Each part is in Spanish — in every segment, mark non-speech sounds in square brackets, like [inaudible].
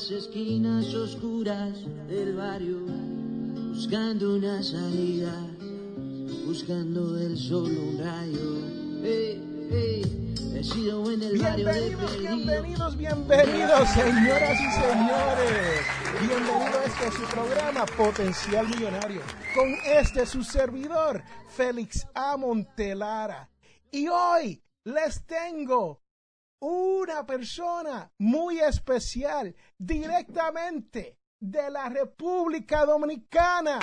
las esquinas oscuras del barrio, buscando una salida, buscando el sol un rayo. Hey, hey. He sido en el Bienvenidos, bienvenidos, bienvenidos, señoras y señores. Bienvenido a este su programa Potencial Millonario con este su servidor, Félix A. Montelara. Y hoy les tengo una persona muy especial directamente de la República Dominicana.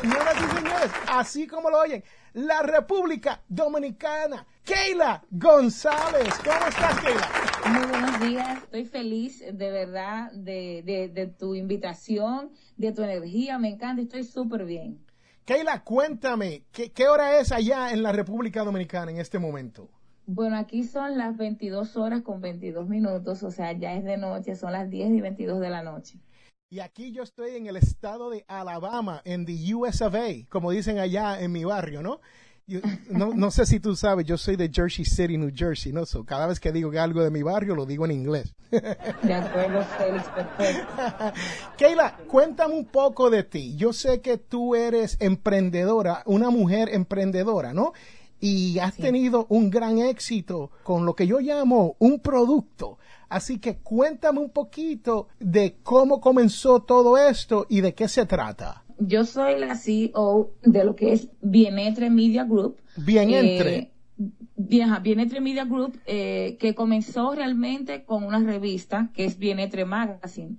Señoras y señores, así como lo oyen, la República Dominicana. Keila González. ¿Cómo estás, Keila? Muy buenos días, estoy feliz de verdad de, de, de tu invitación, de tu energía, me encanta, estoy súper bien. Keila, cuéntame, ¿qué, ¿qué hora es allá en la República Dominicana en este momento? Bueno, aquí son las 22 horas con 22 minutos, o sea, ya es de noche, son las 10 y 22 de la noche. Y aquí yo estoy en el estado de Alabama, en the US of A, como dicen allá en mi barrio, ¿no? Yo- no, no sé si tú sabes, yo soy de Jersey City, New Jersey, ¿no? So, cada vez que digo algo de mi barrio, lo digo en inglés. [laughs] De acuerdo, Félix, perfecto. [laughs] Keila, cuéntame un poco de ti. Yo sé que tú eres emprendedora, una mujer emprendedora, ¿no? Y has Sí. tenido un gran éxito con lo que yo llamo un producto. Así que cuéntame un poquito de cómo comenzó todo esto y de qué se trata. Yo soy la CEO de lo que es Bienetre Media Group. Bien entre. Eh, Bienetre Media Group, eh, que comenzó realmente con una revista que es Bienetre Magazine.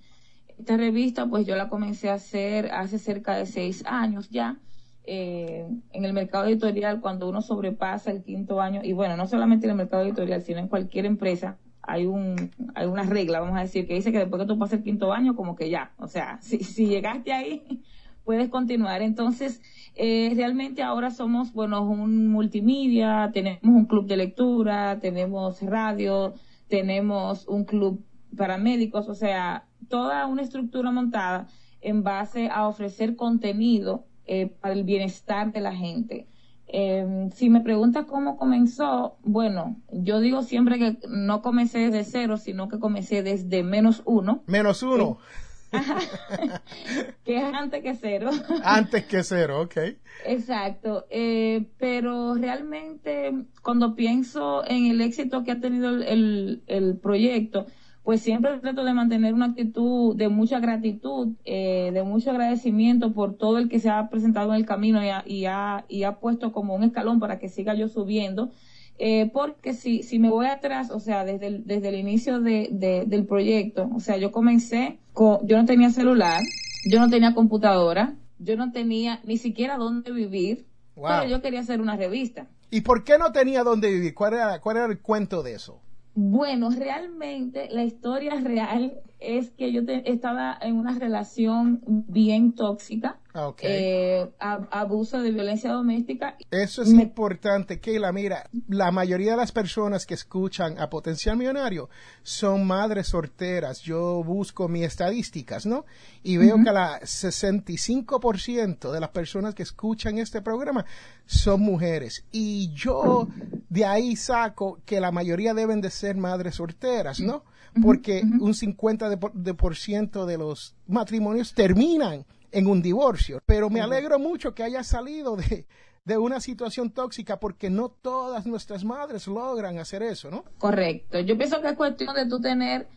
Esta revista, pues yo la comencé a hacer hace cerca de seis años ya. Eh, en el mercado editorial, cuando uno sobrepasa el quinto año, y bueno, no solamente en el mercado editorial, sino en cualquier empresa, hay un hay una regla, vamos a decir, que dice que después que tú pasas el quinto año, como que ya, o sea, [laughs] si, si llegaste ahí, puedes continuar. Entonces, eh, realmente ahora somos, bueno, un multimedia, tenemos un club de lectura, tenemos radio, tenemos un club para médicos, o sea, toda una estructura montada en base a ofrecer contenido eh, para el bienestar de la gente. Eh, si me preguntas cómo comenzó, bueno, yo digo siempre que no comencé desde cero, sino que comencé desde menos uno, Menos uno. [laughs] [laughs] que es antes que cero. [laughs] Antes que cero, ok. Exacto, eh, pero realmente cuando pienso en el éxito que ha tenido el, el, el proyecto, pues siempre trato de mantener una actitud de mucha gratitud, eh, de mucho agradecimiento por todo el que se ha presentado en el camino y ha, y ha, y ha puesto como un escalón para que siga yo subiendo. Eh, porque si, si me voy atrás, o sea, desde el, desde el inicio de, de- del proyecto, o sea, yo comencé, con, yo no tenía celular, yo no tenía computadora, yo no tenía ni siquiera dónde vivir, Wow. pero yo quería hacer una revista. ¿Y por qué no tenía dónde vivir? ¿Cuál era, cuál era el cuento de eso? Bueno, realmente la historia real es que yo te- estaba en una relación bien tóxica, Ah, Ok. eh, abuso de violencia doméstica. Eso es Me- importante, Keila. Mira, la mayoría de las personas que escuchan a Potencial Millonario son madres solteras. Yo busco mis estadísticas, ¿no? Y veo que la 65% de las personas que escuchan este programa son mujeres. Y yo de ahí saco que la mayoría deben de ser madres solteras, ¿no? Porque un 50% de, por- de por ciento de los matrimonios terminan en un divorcio. Pero me alegro mucho que haya salido de, de una situación tóxica porque no todas nuestras madres logran hacer eso, ¿no? Correcto. Yo pienso que es cuestión de tú tener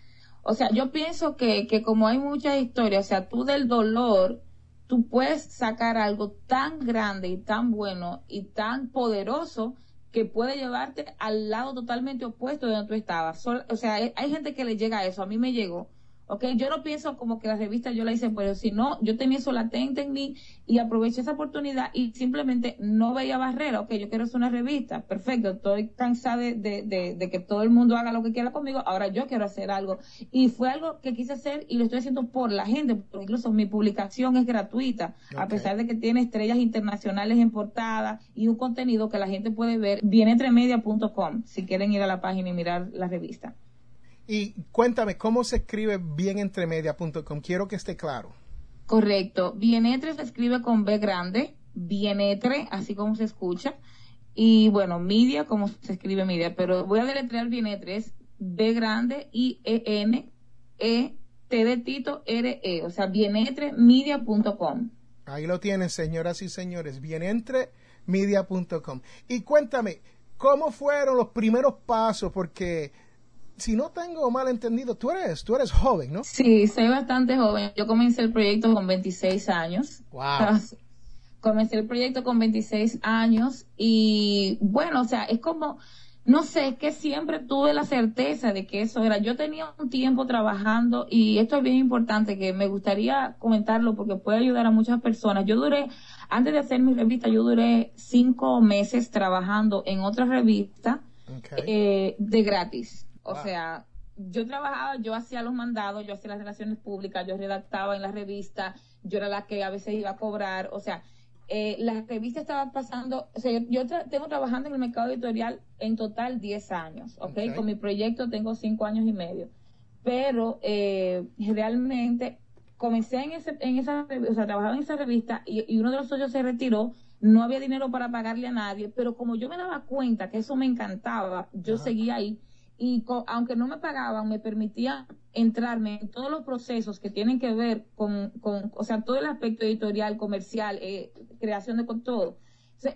O sea, yo pienso que, que como hay muchas historias, o sea, tú del dolor, tú puedes sacar algo tan grande y tan bueno y tan poderoso que puede llevarte al lado totalmente opuesto de donde tú estabas. o sea, hay gente que le llega a eso, a mí me llegó Ok, yo no pienso como que la revista yo la hice pero si no, yo tenía eso latente en mí y aproveché esa oportunidad y simplemente no veía barrera. Ok, yo quiero hacer una revista, perfecto, estoy cansada de, de, de, que todo el mundo haga lo que quiera conmigo, ahora yo quiero hacer algo. Y fue algo que quise hacer y lo estoy haciendo por la gente, porque incluso mi publicación es gratuita, a pesar de que tiene estrellas internacionales en portada y un contenido que la gente puede ver, bienentremedia.com, si quieren ir a la página y mirar la revista. Y cuéntame, ¿cómo se escribe bienentremedia.com? Quiero que esté claro. Correcto. Bienetre se escribe con B grande, bienetre, así como se escucha. Y bueno, media, como se escribe media, pero voy a deletrear bienetre, es B grande, I, E, N, E, T de Tito, R, E, o sea, bienetremedia.com. Ahí lo tienen, señoras y señores, bienentremedia.com. Y cuéntame, ¿cómo fueron los primeros pasos? Porque si no tengo mal entendido, tú eres, tú eres joven, ¿no? Sí, soy bastante joven. Yo comencé el proyecto con 26 años. Wow. [laughs] Comencé el proyecto con 26 años y bueno, o sea, es como, no sé, es que siempre tuve la certeza de que eso era. Yo tenía un tiempo trabajando y esto es bien importante que me gustaría comentarlo porque puede ayudar a muchas personas. Yo duré, antes de hacer mi revista, yo duré cinco meses trabajando en otra revista eh, de gratis. O sea, yo trabajaba, yo hacía los mandados, yo hacía las relaciones públicas, yo redactaba en la revista, yo era la que a veces iba a cobrar, o sea, eh, la revista estaba pasando, o sea, yo, tengo trabajando en el mercado editorial en total 10 años, ¿ok? Con mi proyecto tengo 5 años y medio, pero eh, realmente comencé en, ese, en esa, o sea, trabajaba en esa revista y, y uno de los socios se retiró, no había dinero para pagarle a nadie, pero como yo me daba cuenta que eso me encantaba, yo seguía ahí y aunque no me pagaban, me permitía entrarme en todos los procesos que tienen que ver con, con o sea, todo el aspecto editorial, comercial, eh, creación de todo.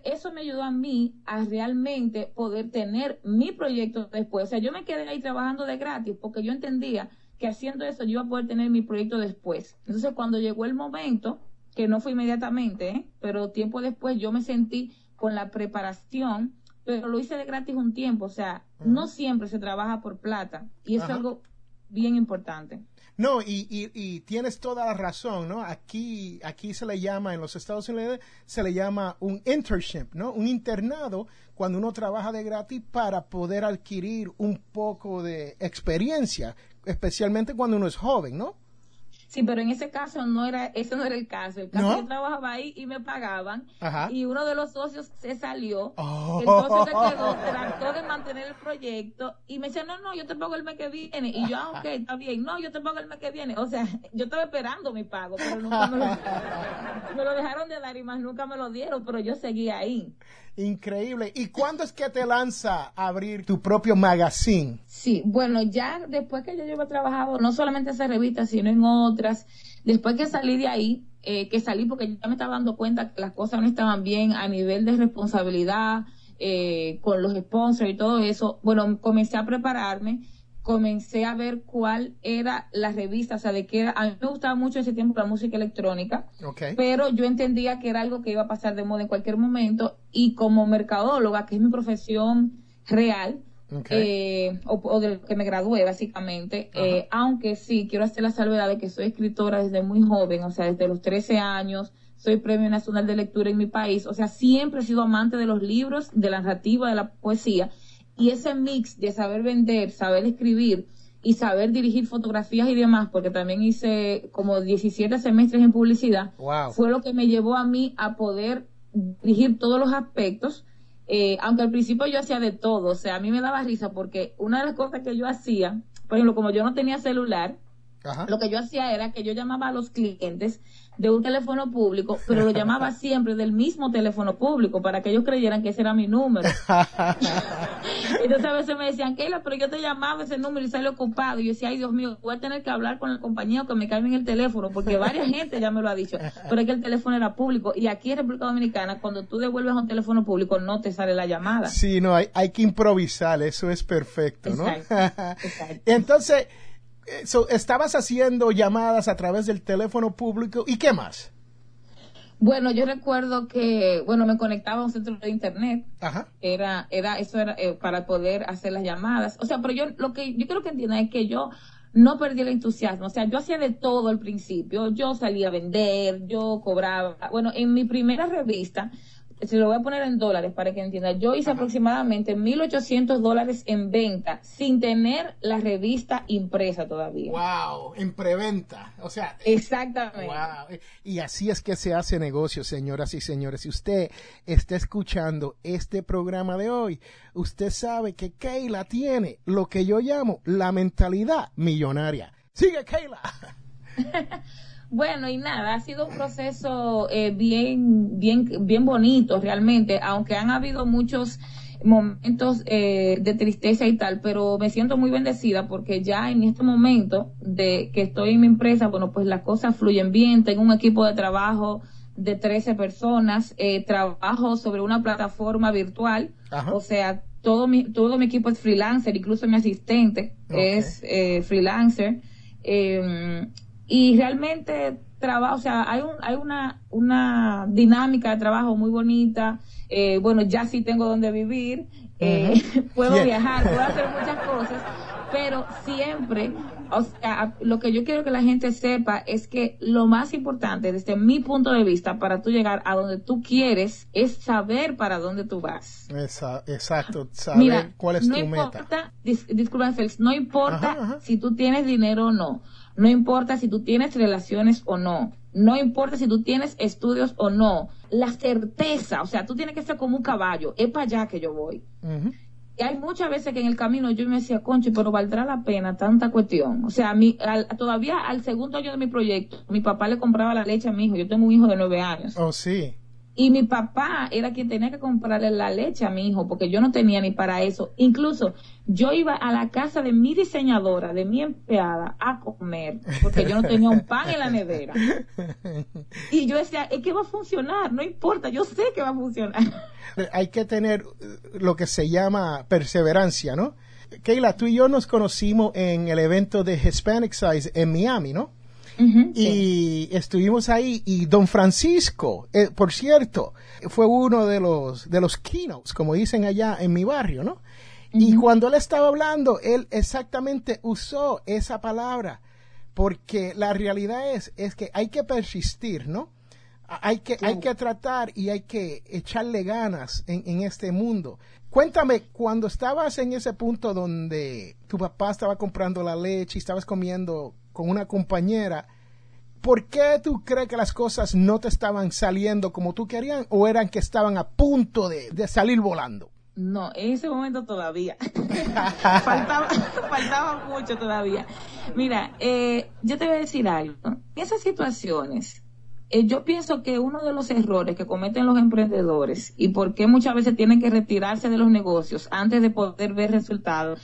eso me ayudó a mí a realmente poder tener mi proyecto después. O sea, yo me quedé ahí trabajando de gratis porque yo entendía que haciendo eso yo iba a poder tener mi proyecto después. Entonces, cuando llegó el momento, que no fue inmediatamente, ¿eh? pero tiempo después yo me sentí con la preparación pero lo hice de gratis un tiempo, o sea, no siempre se trabaja por plata y es algo bien importante. No, y, y, tienes toda la razón, ¿no? Aquí, aquí se le llama, en los Estados Unidos, se le llama un internship, ¿no? Un internado cuando uno trabaja de gratis para poder adquirir un poco de experiencia, especialmente cuando uno es joven, ¿no? Sí, pero en ese caso no era, ese no era el caso. El caso yo trabajaba ahí y me pagaban. Y uno de los socios se salió. Oh. El socio se quedó, trató de mantener el proyecto y me decía, no, no, yo te pago el mes que viene. Y yo, ah, ok, está bien. No, yo te pago el mes que viene. O sea, yo estaba esperando mi pago, pero nunca me lo, [laughs] me lo dejaron de dar y más nunca me lo dieron, pero yo seguía ahí. Increíble. ¿Y cuándo es que te lanza a abrir tu propio magazine? Sí, bueno, ya después que yo llevo trabajado, no solamente en esa revista, sino en otras, después que salí de ahí, eh, que salí porque ya me estaba dando cuenta que las cosas no estaban bien a nivel de responsabilidad, eh, con los sponsors y todo eso, bueno, comencé a prepararme comencé a ver cuál era la revista, o sea, de qué era. A mí me gustaba mucho ese tiempo la música electrónica, pero yo entendía que era algo que iba a pasar de moda en cualquier momento y como mercadóloga, que es mi profesión real, eh, o, de que me gradué básicamente, eh, aunque sí quiero hacer la salvedad de que soy escritora desde muy joven, o sea, desde los 13 años, soy Premio Nacional de Lectura en mi país, o sea, siempre he sido amante de los libros, de la narrativa, de la poesía y ese mix de saber vender, saber escribir y saber dirigir fotografías y demás, porque también hice como 17 semestres en publicidad, fue lo que me llevó a mí a poder dirigir todos los aspectos, eh, aunque al principio yo hacía de todo, o sea, a mí me daba risa porque una de las cosas que yo hacía, por ejemplo, como yo no tenía celular, lo que yo hacía era que yo llamaba a los clientes de un teléfono público, pero lo llamaba [laughs] siempre del mismo teléfono público para que ellos creyeran que ese era mi número. [laughs] Entonces a veces me decían, Keila, pero yo te llamaba ese número y sale ocupado. Y yo decía, ay Dios mío, voy a tener que hablar con la compañía o que me cambien el teléfono, porque varias gente ya me lo ha dicho, pero es que el teléfono era público. Y aquí en República Dominicana, cuando tú devuelves un teléfono público, no te sale la llamada. Sí, no, hay, hay que improvisar, eso es perfecto, ¿no? [laughs] Entonces, eh, so, estabas haciendo llamadas a través del teléfono público y qué más? Bueno, yo recuerdo que, bueno, me conectaba a un centro de internet. Ajá. Era, era, eso era eh, para poder hacer las llamadas. O sea, pero yo, lo que yo creo que entiendan es que yo no perdí el entusiasmo. O sea, yo hacía de todo al principio. Yo salía a vender, yo cobraba. Bueno, en mi primera revista, se lo voy a poner en dólares para que entienda. Yo hice aproximadamente 1.800 dólares en venta sin tener la revista impresa todavía. Wow, en preventa. O sea, Exactamente. Wow. Y así es que se hace negocio, señoras y señores. Si usted está escuchando este programa de hoy, usted sabe que Keila tiene lo que yo llamo la mentalidad millonaria. Sigue, Keila. [laughs] Bueno, y nada, ha sido un proceso eh, bien, bien, bien bonito realmente, aunque han habido muchos momentos eh, de tristeza y tal, pero me siento muy bendecida porque ya en este momento de que estoy en mi empresa, bueno, pues las cosas fluyen bien, tengo un equipo de trabajo de 13 personas, eh, trabajo sobre una plataforma virtual, Ajá. o sea, todo mi, todo mi equipo es freelancer, incluso mi asistente es eh, freelancer. Eh, y realmente trabajo, o sea, hay un, hay una, una dinámica de trabajo muy bonita. Eh, bueno, ya sí tengo donde vivir, eh, [laughs] puedo viajar, puedo hacer [laughs] muchas cosas, pero siempre, o sea, lo que yo quiero que la gente sepa es que lo más importante desde mi punto de vista para tú llegar a donde tú quieres es saber para dónde tú vas. Exacto, saber Mira, cuál es no tu importa, meta. dis- disculpa Félix, no importa Ajá, ajá. si tú tienes dinero o no, no importa si tú tienes relaciones o no, no importa si tú tienes estudios o no, la certeza, o sea, tú tienes que ser como un caballo, es para allá que yo voy. Y hay muchas veces que en el camino yo me decía, concho, pero valdrá la pena tanta cuestión. O sea, a mí, al- todavía al segundo año de mi proyecto, mi papá le compraba la leche a mi hijo. Yo tengo un hijo de nueve años. Oh, sí. Y mi papá era quien tenía que comprarle la leche a mi hijo, porque yo no tenía ni para eso. Incluso yo iba a la casa de mi diseñadora, de mi empleada, a comer, porque yo no tenía un pan en la nevera. [laughs] Y yo decía, es que va a funcionar, no importa, yo sé que va a funcionar. Hay que tener eh, lo que se llama perseverancia, ¿no? Keila, tú y yo nos conocimos en el evento de Hispanic Size en Miami, ¿no? Y estuvimos ahí y don Francisco, eh, por cierto, fue uno de los de los keynotes, como dicen allá en mi barrio, ¿no? Y cuando él estaba hablando, él exactamente usó esa palabra, porque la realidad es es que hay que persistir, ¿no? Hay que, hay que tratar y hay que echarle ganas en, en este mundo. Cuéntame, cuando estabas en ese punto donde tu papá estaba comprando la leche y estabas comiendo con una compañera, ¿por qué tú crees que las cosas no te estaban saliendo como tú querías o eran que estaban a punto de, de salir volando? No, en ese momento todavía. [laughs] faltaba, faltaba mucho todavía. Mira, eh, yo te voy a decir algo. En esas situaciones, eh, yo pienso que uno de los errores que cometen los emprendedores y por qué muchas veces tienen que retirarse de los negocios antes de poder ver resultados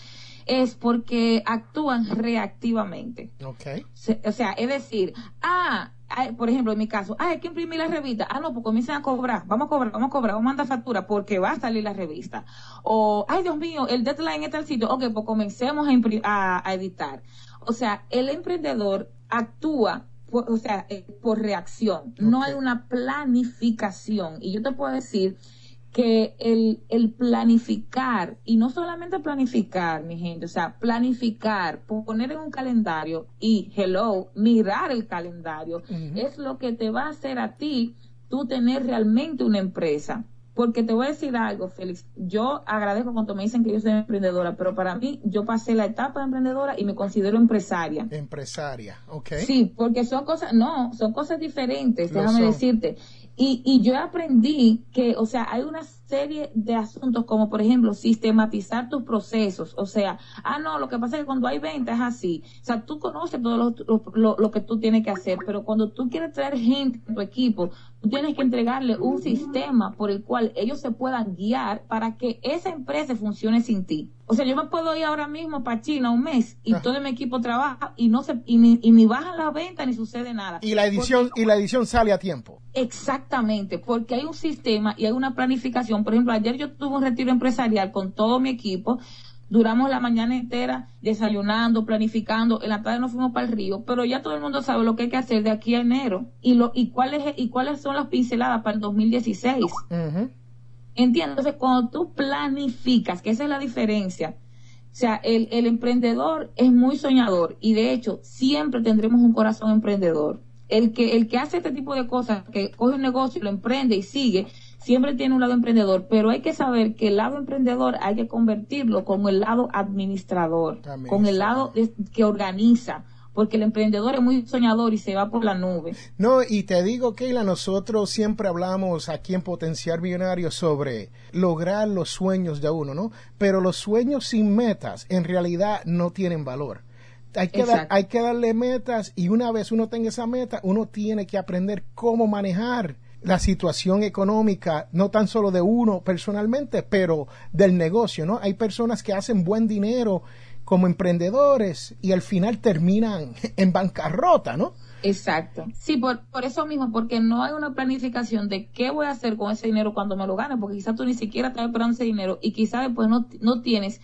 es porque actúan reactivamente. Ok. Se- o sea, es decir, ah, por ejemplo, en mi caso, ah, hay que imprimir la revista. Ah, no, pues comienzan a cobrar. Vamos a cobrar, vamos a cobrar, vamos a mandar factura porque va a salir la revista. O, ay, Dios mío, el deadline está al sitio. Ok, pues comencemos a, a, a editar. O sea, el emprendedor actúa, por- o sea, eh, por reacción. No hay una planificación. Y yo te puedo decir que el, el planificar, y no solamente planificar, mi gente, o sea, planificar, poner en un calendario y, hello, mirar el calendario, es lo que te va a hacer a ti tú tener realmente una empresa. Porque te voy a decir algo, Félix, yo agradezco cuando me dicen que yo soy emprendedora, pero para mí yo pasé la etapa de emprendedora y me considero empresaria. Empresaria, ok. Sí, porque son cosas, no, son cosas diferentes, Lo déjame son. decirte. Y, y yo aprendí que, o sea, hay una serie de asuntos como, por ejemplo, sistematizar tus procesos. O sea, ah, no, lo que pasa es que cuando hay ventas es así. O sea, tú conoces todo lo, lo, lo- lo que tú tienes que hacer, pero cuando tú quieres traer gente a tu equipo, tú tienes que entregarle un sistema por el cual ellos se puedan guiar para que esa empresa funcione sin ti. O sea, yo me puedo ir ahora mismo para China un mes y Ah. todo mi equipo trabaja y no se y ni, y ni bajan las ventas ni sucede nada. Y la edición Porque- y la edición sale a tiempo. Exactamente, porque hay un sistema y hay una planificación. Por ejemplo, ayer yo tuve un retiro empresarial con todo mi equipo Duramos la mañana entera desayunando, planificando, en la tarde nos fuimos para el río, pero ya todo el mundo sabe lo que hay que hacer de aquí a enero y lo y cuáles y cuáles son las pinceladas para el 2016. Ujú. Entiendo. Entonces, cuando tú planificas, que esa es la diferencia, o sea, el, el emprendedor es muy soñador y de hecho siempre tendremos un corazón emprendedor. El que, el que hace este tipo de cosas, que coge un negocio, lo emprende y sigue, siempre tiene un lado emprendedor, pero hay que saber que el lado emprendedor hay que convertirlo como el lado administrador, con el lado que organiza, porque el emprendedor es muy soñador y se va por la nube. No, y te digo, Keila, nosotros siempre hablamos aquí en Potenciar Millonario sobre lograr los sueños de uno, ¿no? Pero los sueños sin metas en realidad no tienen valor. Hay que, dar- hay que darle metas y una vez uno tenga esa meta, uno tiene que aprender cómo manejar la situación económica, no tan solo de uno personalmente, pero del negocio, ¿no? Hay personas que hacen buen dinero como emprendedores y al final terminan [laughs] en bancarrota, ¿no? Exacto. Sí, por, por eso mismo, porque no hay una planificación de qué voy a hacer con ese dinero cuando me lo gane, porque quizás tú ni siquiera estás esperando ese dinero y quizás después no, no tienes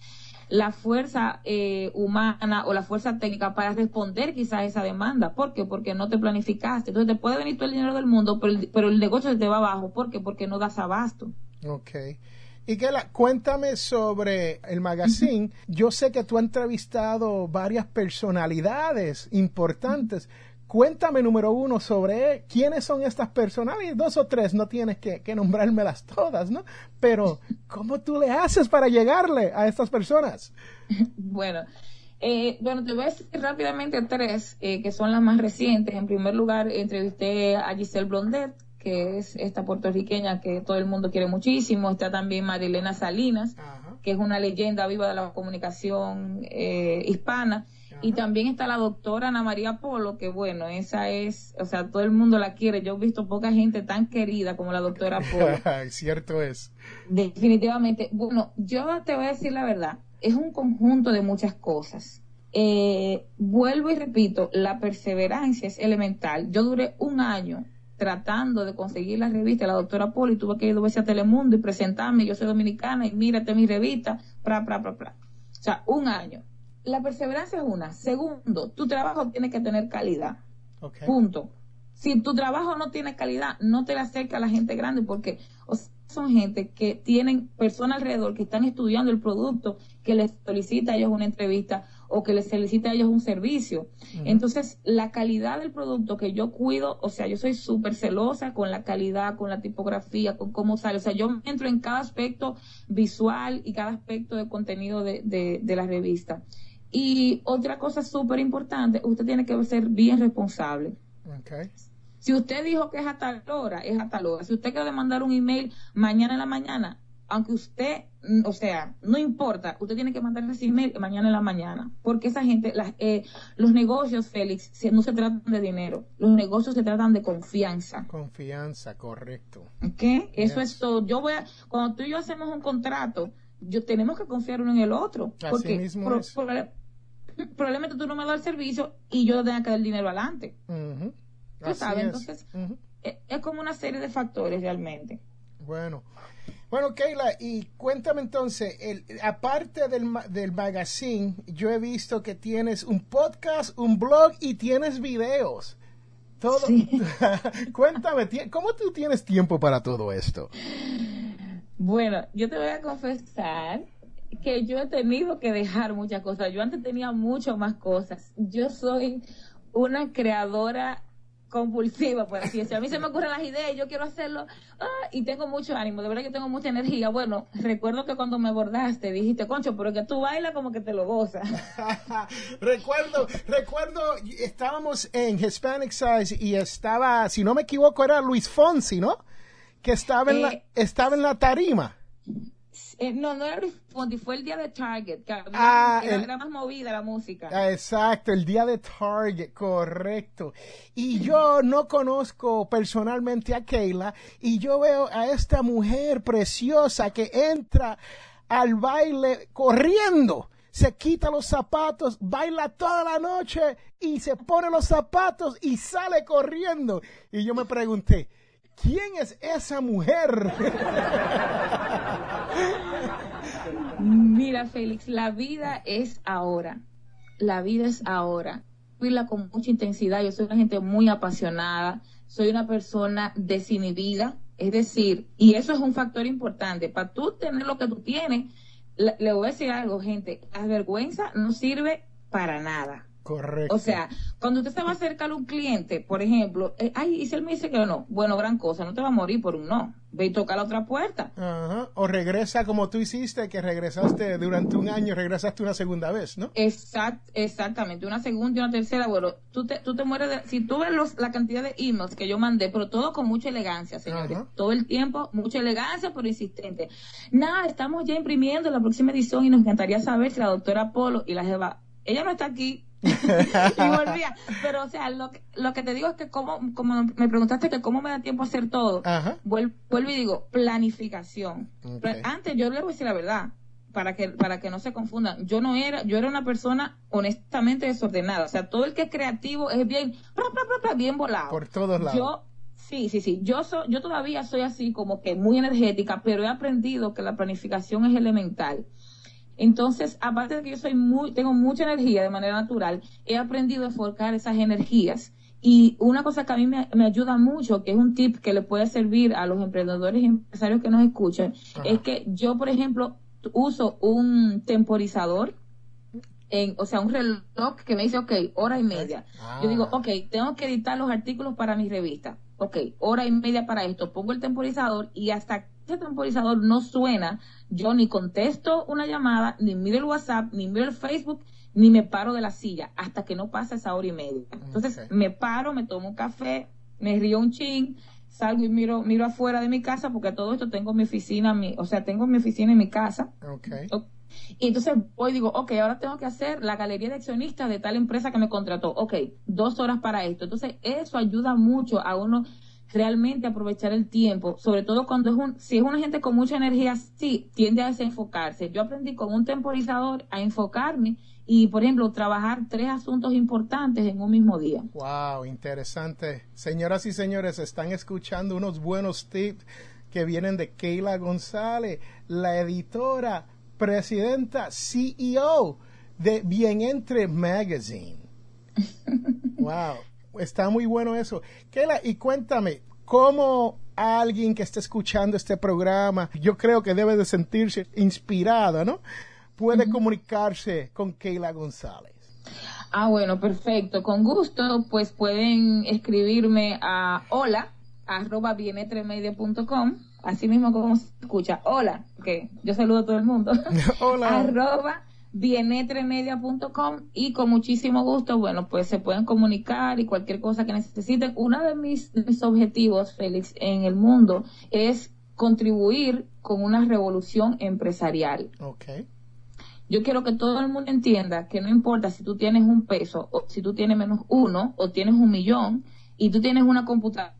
la fuerza eh, humana o la fuerza técnica para responder quizás a esa demanda. ¿Por qué? Porque no te planificaste. Entonces te puede venir todo el dinero del mundo, pero el, pero el negocio te va abajo. ¿Por qué? Porque no das abasto. Ok. Y Kela, cuéntame sobre el magazine. Yo sé que tú has entrevistado varias personalidades importantes. Cuéntame, número uno, sobre quiénes son estas personalidades. Dos o tres, no tienes que, nombrármelas todas, ¿no? Pero, ¿cómo tú le haces para llegarle a estas personas? [laughs] Bueno, eh, bueno, te voy a decir rápidamente tres eh, que son las más recientes. En primer lugar, entrevisté a Giselle Blondet, que es esta puertorriqueña que todo el mundo quiere muchísimo. Está también Marilena Salinas, que es una leyenda viva de la comunicación eh, hispana. Y también está la doctora Ana María Polo, que bueno, esa es, o sea, todo el mundo la quiere. Yo he visto poca gente tan querida como la doctora [laughs] Polo. Cierto es. Definitivamente. Bueno, yo te voy a decir la verdad. Es un conjunto de muchas cosas. Eh, vuelvo y repito, la perseverancia es elemental. Yo duré un año tratando de conseguir la revista la doctora Polo y tuve que ir dos veces a Telemundo y presentarme. Yo soy dominicana y mírate mi revista, pra, pra, pra, pra. O sea, un año. La perseverancia es una. Segundo, tu trabajo tiene que tener calidad. Punto. Si tu trabajo no tiene calidad, no te le acerca a la gente grande porque o sea, son gente que tienen personas alrededor que están estudiando el producto, que les solicita a ellos una entrevista o que les solicita a ellos un servicio. Entonces, la calidad del producto que yo cuido, o sea, yo soy súper celosa con la calidad, con la tipografía, con cómo sale. O sea, yo entro en cada aspecto visual y cada aspecto de contenido de, de, de la revista. Y otra cosa súper importante, usted tiene que ser bien responsable. Ok. Si usted dijo que es a tal hora, es a tal hora. Si usted quiere mandar un email mañana en la mañana, aunque usted, mm, o sea, no importa, usted tiene que mandar ese email mañana en la mañana. Porque esa gente, las, eh, los negocios, Félix, no se tratan de dinero. Los negocios se tratan de confianza. Confianza, correcto. ¿Ok? Eso Yes. es todo. Yo voy a, cuando tú y yo hacemos un contrato, yo tenemos que confiar uno en el otro. Así porque mismo pro- es. proba- [clears throat] probablemente tú no me das el servicio y yo tenga que dar el dinero adelante. Ujú. Tú sabes, es. entonces-. Es, es como una serie de factores realmente. Bueno, bueno, Keila, y cuéntame entonces, el, aparte del, del magazine, yo he visto que tienes un podcast, un blog y tienes videos. Todo. Sí. [laughs] cuéntame, ¿cómo tú tienes tiempo para todo esto? Bueno, yo te voy a confesar que yo he tenido que dejar muchas cosas. Yo antes tenía mucho más cosas. Yo soy una creadora compulsiva, por así decirlo. A mí se me ocurren las ideas, yo quiero hacerlo ah, y tengo mucho ánimo, de verdad que tengo mucha energía. Bueno, recuerdo que cuando me abordaste dijiste, concho, pero que tú bailas como que te lo gozas. [laughs] recuerdo, recuerdo, estábamos en Hispanic Size y estaba, si no me equivoco, era Luis Fonsi, ¿no? Que estaba en, la, Eh, estaba en la tarima. Eh, no, no era Fonsi, fue el día de Target, que había- Ah, era, el- era más movida la música. Ah, Exacto, el día de Target, correcto. Y yo no conozco personalmente a Keila y yo veo a esta mujer preciosa que entra al baile corriendo. Se quita los zapatos, baila toda la noche y se pone los zapatos y sale corriendo. Y yo me pregunté, ¿quién es esa mujer? Mira, Félix, la vida es ahora. La vida es ahora. Vivirla con mucha intensidad. Yo soy una gente muy apasionada. Soy una persona desinhibida. Es decir, y eso es un factor importante. Para tú tener lo que tú tienes, le, le voy a decir algo, gente. La vergüenza no sirve para nada. Correcto. O sea, cuando usted se va a acercar a un cliente, por ejemplo, eh, ay, y si él me dice que no, bueno, gran cosa, no te va a morir por un no. Ve y toca la otra puerta. Ajá. O regresa como tú hiciste, que regresaste durante un año, regresaste una segunda vez, ¿no? Exact, exactamente, una segunda y una tercera. Bueno, tú te, tú te mueres de, si tú ves los, la cantidad de emails que yo mandé, pero todo con mucha elegancia, señores. Ajá. Todo el tiempo, mucha elegancia, pero insistente. Nada, estamos ya imprimiendo la próxima edición y nos encantaría saber si la doctora Polo y la Jeva, ella no está aquí, [laughs] y volvía. Pero, o sea, lo que, lo que te digo es que como, como me preguntaste que cómo me da tiempo a hacer todo, Ajá. vuel- vuelvo y digo, planificación. Pero antes yo le voy a decir la verdad, para que, para que no se confundan. Yo no era, yo era una persona honestamente desordenada. O sea, todo el que es creativo es bien, pra, pra, pra, pra, bien volado. Por todos lados. Yo, sí, sí, sí. Yo soy, yo todavía soy así como que muy energética, pero he aprendido que la planificación es elemental. Entonces, aparte de que yo soy muy, tengo mucha energía de manera natural, he aprendido a enfocar esas energías. Y una cosa que a mí me, me ayuda mucho, que es un tip que le puede servir a los emprendedores y empresarios que nos escuchan, Ajá. es que yo, por ejemplo, uso un temporizador, en, o sea, un reloj que me dice, ok, hora y media. Ah. Yo digo, ok, tengo que editar los artículos para mi revista. Ok, hora y media para esto. Pongo el temporizador y hasta ese temporizador no suena, yo ni contesto una llamada, ni miro el WhatsApp, ni miro el Facebook, ni me paro de la silla hasta que no pasa esa hora y media. Entonces me paro, me tomo un café, me río un chin, salgo y miro, miro afuera de mi casa porque todo esto tengo mi oficina, mi, o sea, tengo mi oficina en mi casa. Ok. Ok. Y entonces voy y digo, ok, ahora tengo que hacer la galería de accionistas de tal empresa que me contrató. Ok, dos horas para esto. Entonces eso ayuda mucho a uno realmente aprovechar el tiempo, sobre todo cuando es un, si es una gente con mucha energía, sí, tiende a desenfocarse. Yo aprendí con un temporizador a enfocarme y, por ejemplo, trabajar tres asuntos importantes en un mismo día. Wow, interesante. Señoras y señores, están escuchando unos buenos tips que vienen de Keila González, la editora, presidenta, CEO de Bien Entre Magazine. [laughs] Wow, está muy bueno eso. Keila, y cuéntame, ¿cómo alguien que esté escuchando este programa, yo creo que debe de sentirse inspirada, ¿no? Puede comunicarse con Keila González. Ah, bueno, perfecto. Con gusto, pues pueden escribirme a hola arroba bienetremedia.com, así mismo como se escucha, hola, que yo saludo a todo el mundo, [laughs] Hola. [laughs] arroba bienetremedia.com y con muchísimo gusto, bueno, pues se pueden comunicar y cualquier cosa que necesiten. Uno de mis, de mis objetivos, Félix, en el mundo es contribuir con una revolución empresarial. Ok. Yo quiero que todo el mundo entienda que no importa si tú tienes un peso o si tú tienes menos uno o tienes un millón y tú tienes una computadora,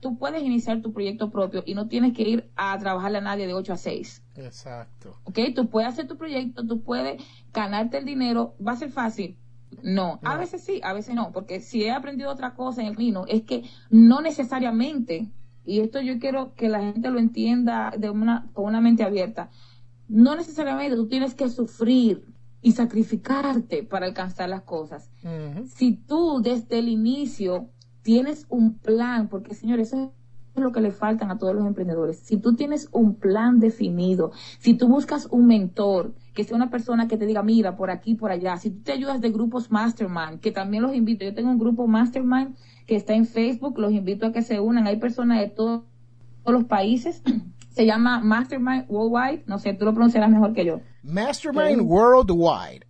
tú puedes iniciar tu proyecto propio y no tienes que ir a trabajarle a nadie de 8 a 6. Exacto. ¿Ok? Tú puedes hacer tu proyecto, tú puedes ganarte el dinero, va a ser fácil. No, a veces sí, a veces no, porque si he aprendido otra cosa en el camino, es que no necesariamente, y esto yo quiero que la gente lo entienda de una, con una mente abierta, no necesariamente tú tienes que sufrir y sacrificarte para alcanzar las cosas. Si tú desde el inicio tienes un plan, porque señores, eso es lo que le faltan a todos los emprendedores. Si tú tienes un plan definido, si tú buscas un mentor, que sea una persona que te diga, mira, por aquí, por allá, si tú te ayudas de grupos Mastermind, que también los invito, yo tengo un grupo Mastermind que está en Facebook, los invito a que se unan, hay personas de todos todos los países, [clears throat] se llama Mastermind Worldwide, no sé, tú lo pronunciarás mejor que yo. Mastermind. Worldwide.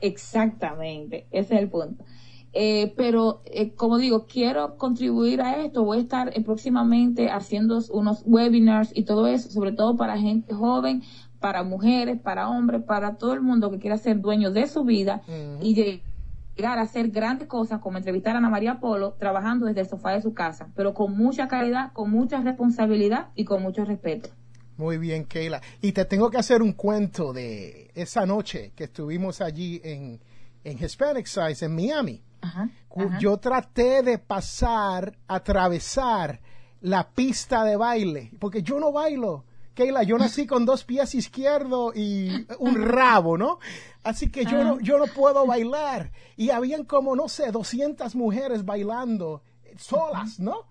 Exactamente, ese es el punto. Eh, pero, eh, como digo, quiero contribuir a esto. Voy a estar eh, próximamente haciendo unos webinars y todo eso, sobre todo para gente joven, para mujeres, para hombres, para todo el mundo que quiera ser dueño de su vida y llegar a hacer grandes cosas, como entrevistar a Ana María Polo, trabajando desde el sofá de su casa, pero con mucha calidad, con mucha responsabilidad y con mucho respeto. Muy bien, Keila. Y te tengo que hacer un cuento de esa noche que estuvimos allí en, en Hispanic Size, en Miami. Ajá, Cu- ajá. Yo traté de pasar, atravesar la pista de baile, porque yo no bailo. Keila, yo nací con dos pies izquierdos y un rabo, ¿no? Así que yo, no, yo no puedo bailar. Y habían como, no sé, 200 mujeres bailando solas, ¿no?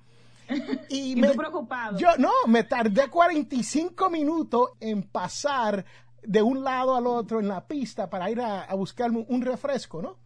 [laughs] Y, me, preocupado. Yo, no, me tardé 45 minutos en pasar de un lado al otro en la pista para ir a, a buscar un refresco, ¿no?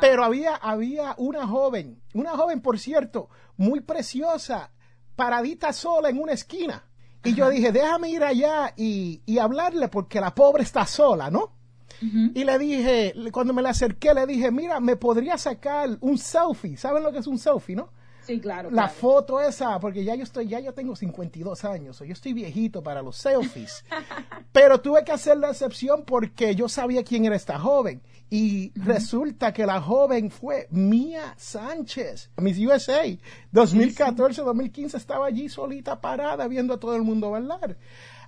Pero había, había una joven, una joven, por cierto, muy preciosa, paradita sola en una esquina. Y yo dije, déjame ir allá y, y, hablarle porque la pobre está sola, ¿no? Y le dije, cuando me la acerqué, le dije, mira, me podría sacar un selfie. ¿Saben lo que es un selfie, no? Sí, claro. La foto esa, porque ya yo estoy, ya yo tengo 52 años, o yo estoy viejito para los selfies. [laughs] Pero tuve que hacer la excepción porque yo sabía quién era esta joven. Y resulta que la joven fue Mía Sánchez, Miss USA. 2014-2015 estaba allí solita parada viendo a todo el mundo bailar.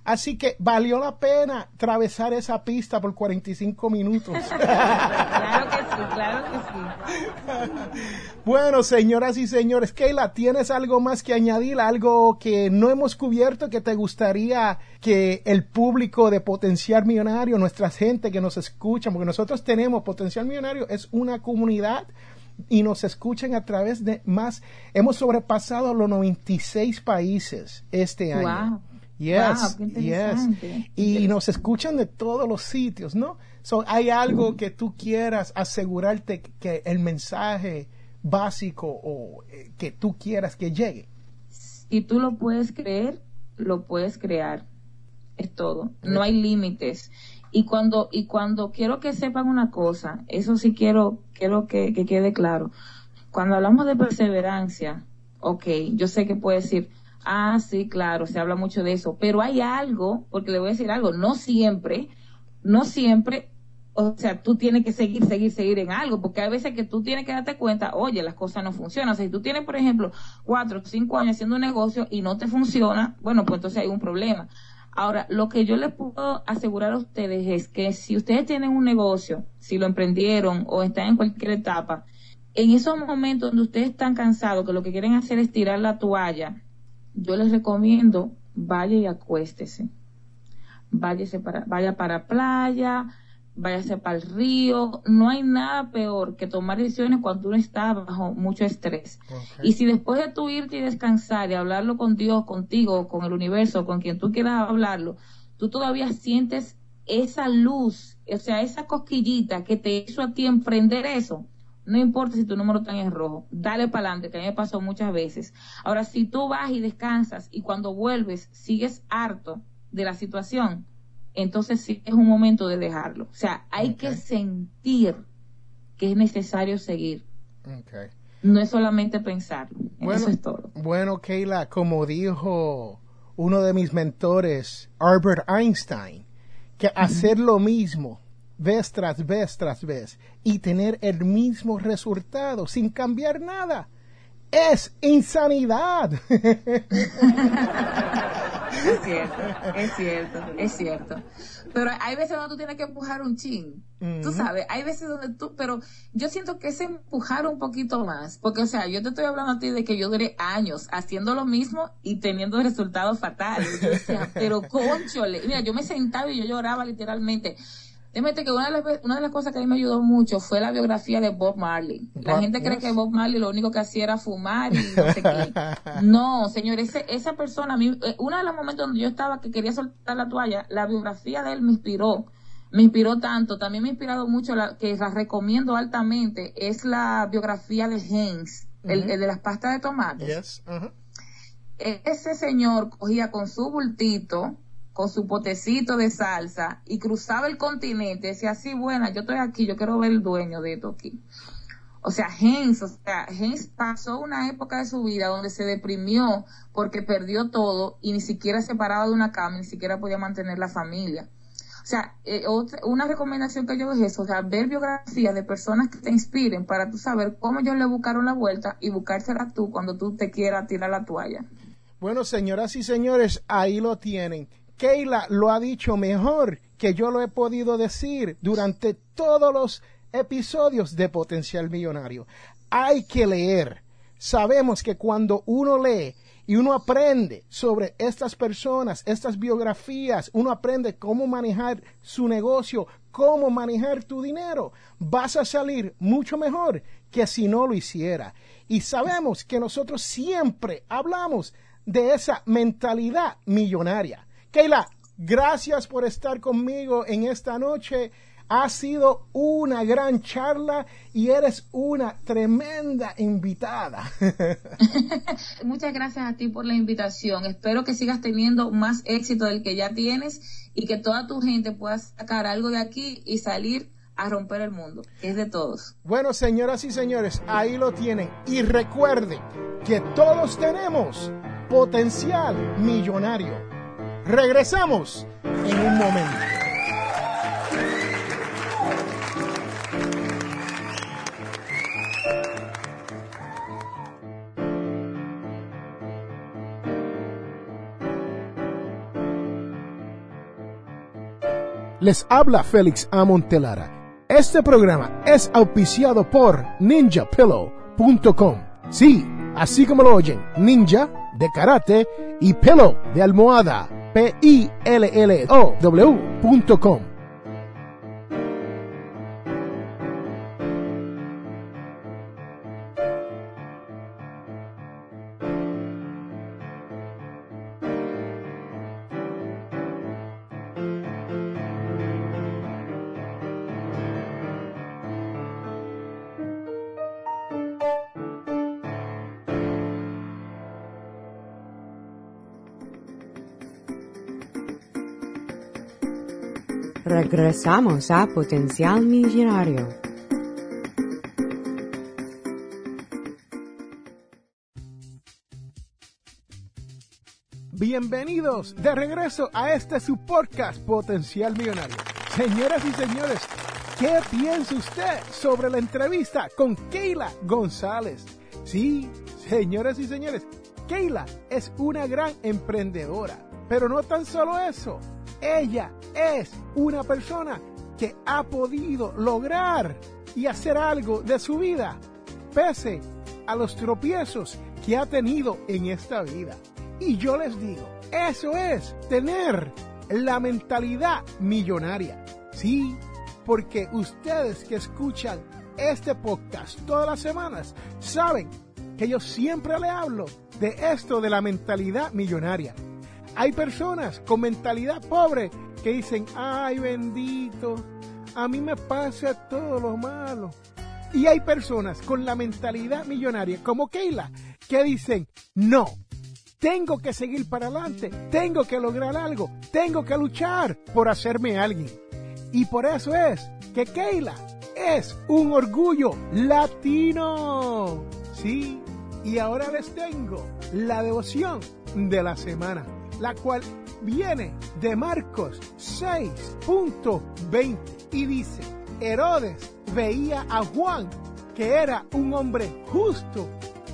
Así que valió la pena atravesar esa pista por 45 minutos. [laughs] claro que sí, claro que sí. bueno, señoras y señores, Keila, ¿tienes algo más que añadir? Algo que no hemos cubierto que te gustaría que el público de Potencial Millonario, nuestra gente que nos escucha, porque nosotros tenemos Potencial Millonario, es una comunidad y nos escuchan a través de más, hemos sobrepasado los 96 países este año. Yes, yes. Y nos escuchan de todos los sitios, ¿no? So, hay algo que tú quieras asegurarte que el mensaje básico o eh, que tú quieras que llegue. Si tú lo puedes creer, lo puedes crear. Es todo. No hay límites. Y cuando, y cuando quiero que sepan una cosa, eso sí quiero, quiero que, que quede claro. Cuando hablamos de perseverancia, ok, yo sé que puede decir, Ah, sí, claro, se habla mucho de eso, pero hay algo, porque le voy a decir algo, no siempre, no siempre, o sea, tú tienes que seguir, seguir, seguir en algo, porque hay veces que tú tienes que darte cuenta, oye, las cosas no funcionan. O sea, si tú tienes, por ejemplo, cuatro cinco años haciendo un negocio y no te funciona, bueno, pues entonces hay un problema. Ahora, lo que yo les puedo asegurar a ustedes es que si ustedes tienen un negocio, si lo emprendieron o están en cualquier etapa, en esos momentos donde ustedes están cansados, que lo que quieren hacer es tirar la toalla, yo les recomiendo vaya y acuéstese. Váyase para, vaya para playa, váyase para el río. No hay nada peor que tomar decisiones cuando uno está bajo mucho estrés. Y si después de tu irte y descansar y hablarlo con Dios, contigo, con el universo, con quien tú quieras hablarlo, tú todavía sientes esa luz, o sea, esa cosquillita que te hizo a ti emprender eso, no importa si tu número está en rojo, dale para adelante, que a mí me pasó muchas veces. Ahora, si tú vas y descansas y cuando vuelves sigues harto de la situación, entonces sí es un momento de dejarlo. O sea, hay que sentir que es necesario seguir. No es solamente pensarlo. Eso es todo. Bueno, Keila, como dijo uno de mis mentores, Albert Einstein, que hacer lo mismo vez tras vez tras vez y tener el mismo resultado sin cambiar nada. Es insanidad. Es cierto, es cierto, es cierto. Pero hay veces donde tú tienes que empujar un chin. Tú sabes, hay veces donde tú, pero yo siento que es empujar un poquito más. Porque, o sea, yo te estoy hablando a ti de que yo duré años haciendo lo mismo y teniendo resultados fatales. Yo decía, [laughs] pero conchole. Mira, yo me sentaba y yo lloraba literalmente. Déjame que una de, las, una de las cosas que a mí me ayudó mucho fue la biografía de Bob Marley. La gente cree que Bob Marley lo único que hacía era fumar y no sé qué. No, señor, esa persona, a mí, eh, uno de los momentos donde yo estaba que quería soltar la toalla, la biografía de él me inspiró. Me inspiró tanto. También me ha inspirado mucho, la, que la recomiendo altamente, es la biografía de Heinz, el, de las pastas de tomate. Ese señor cogía con su bultito, con su potecito de salsa y cruzaba el continente, decía así, buena, yo estoy aquí, yo quiero ver el dueño de esto aquí. O sea, Hens, o sea, Hens pasó una época de su vida donde se deprimió porque perdió todo y ni siquiera se paraba de una cama, ni siquiera podía mantener la familia. O sea, eh, otra, una recomendación que yo es eso, o ver biografías de personas que te inspiren para tú saber cómo ellos le buscaron la vuelta y buscársela tú cuando tú te quieras tirar la toalla. Bueno, señoras y señores, ahí lo tienen. Keila lo ha dicho mejor que yo lo he podido decir durante todos los episodios de Potencial Millonario. Hay que leer. Sabemos que cuando uno lee y uno aprende sobre estas personas, estas biografías, uno aprende cómo manejar su negocio, cómo manejar tu dinero, vas a salir mucho mejor que si no lo hiciera. Y sabemos que nosotros siempre hablamos de esa mentalidad millonaria. Keila, gracias por estar conmigo en esta noche. Ha sido una gran charla y eres una tremenda invitada. [laughs] [laughs] Muchas gracias a ti por la invitación. Espero que sigas teniendo más éxito del que ya tienes y que toda tu gente pueda sacar algo de aquí y salir a romper el mundo, que es de todos. Bueno, señoras y señores, ahí lo tienen. Y recuerden que todos tenemos potencial millonario. Regresamos en un momento. Les habla Félix Amontelara. Este programa es auspiciado por ninjapillow.com. Sí, así como lo oyen, ninja de karate y pillow de almohada, p Regresamos a Potencial Millonario. Bienvenidos de regreso a este su podcast Potencial Millonario. Señoras y señores, ¿qué piensa usted sobre la entrevista con Keila González? Sí, señoras y señores, Keila es una gran emprendedora, pero no tan solo eso ella es una persona que ha podido lograr y hacer algo de su vida, pese a los tropiezos que ha tenido en esta vida. Y yo les digo, eso es tener la mentalidad millonaria. Sí, porque ustedes que escuchan este podcast todas las semanas saben que yo siempre le hablo de esto de la mentalidad millonaria. Hay personas con mentalidad pobre que dicen, ay bendito, a mí me pasa todo lo malo. Y hay personas con la mentalidad millonaria, como Keila, que dicen, no, tengo que seguir para adelante, tengo que lograr algo, tengo que luchar por hacerme alguien. Y por eso es que Keila es un orgullo latino. Sí, y ahora les tengo la devoción de la semana la cual viene de Marcos 6.20 y dice, Herodes veía a Juan que era un hombre justo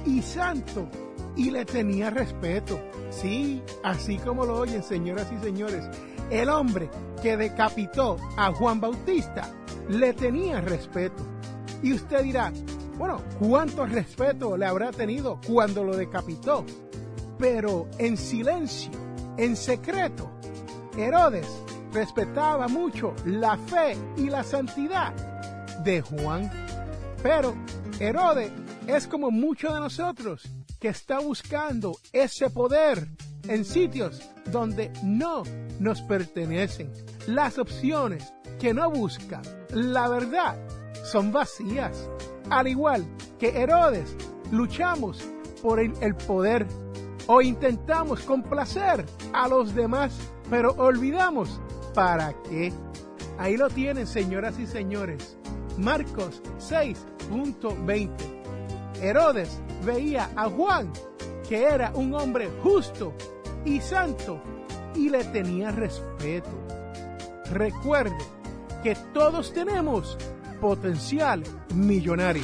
y santo y le tenía respeto. Sí, así como lo oyen señoras y señores, el hombre que decapitó a Juan Bautista le tenía respeto. Y usted dirá, bueno, ¿cuánto respeto le habrá tenido cuando lo decapitó? Pero en silencio en secreto. Herodes respetaba mucho la fe y la santidad de Juan. Pero Herodes es como muchos de nosotros que está buscando ese poder en sitios donde no nos pertenecen. Las opciones que no buscan la verdad son vacías. Al igual que Herodes, luchamos por el poder o intentamos complacer a los demás, pero olvidamos para qué. Ahí lo tienen, señoras y señores. Marcos 6.20. Herodes veía a Juan, que era un hombre justo y santo, y le tenía respeto. Recuerde que todos tenemos potencial millonario.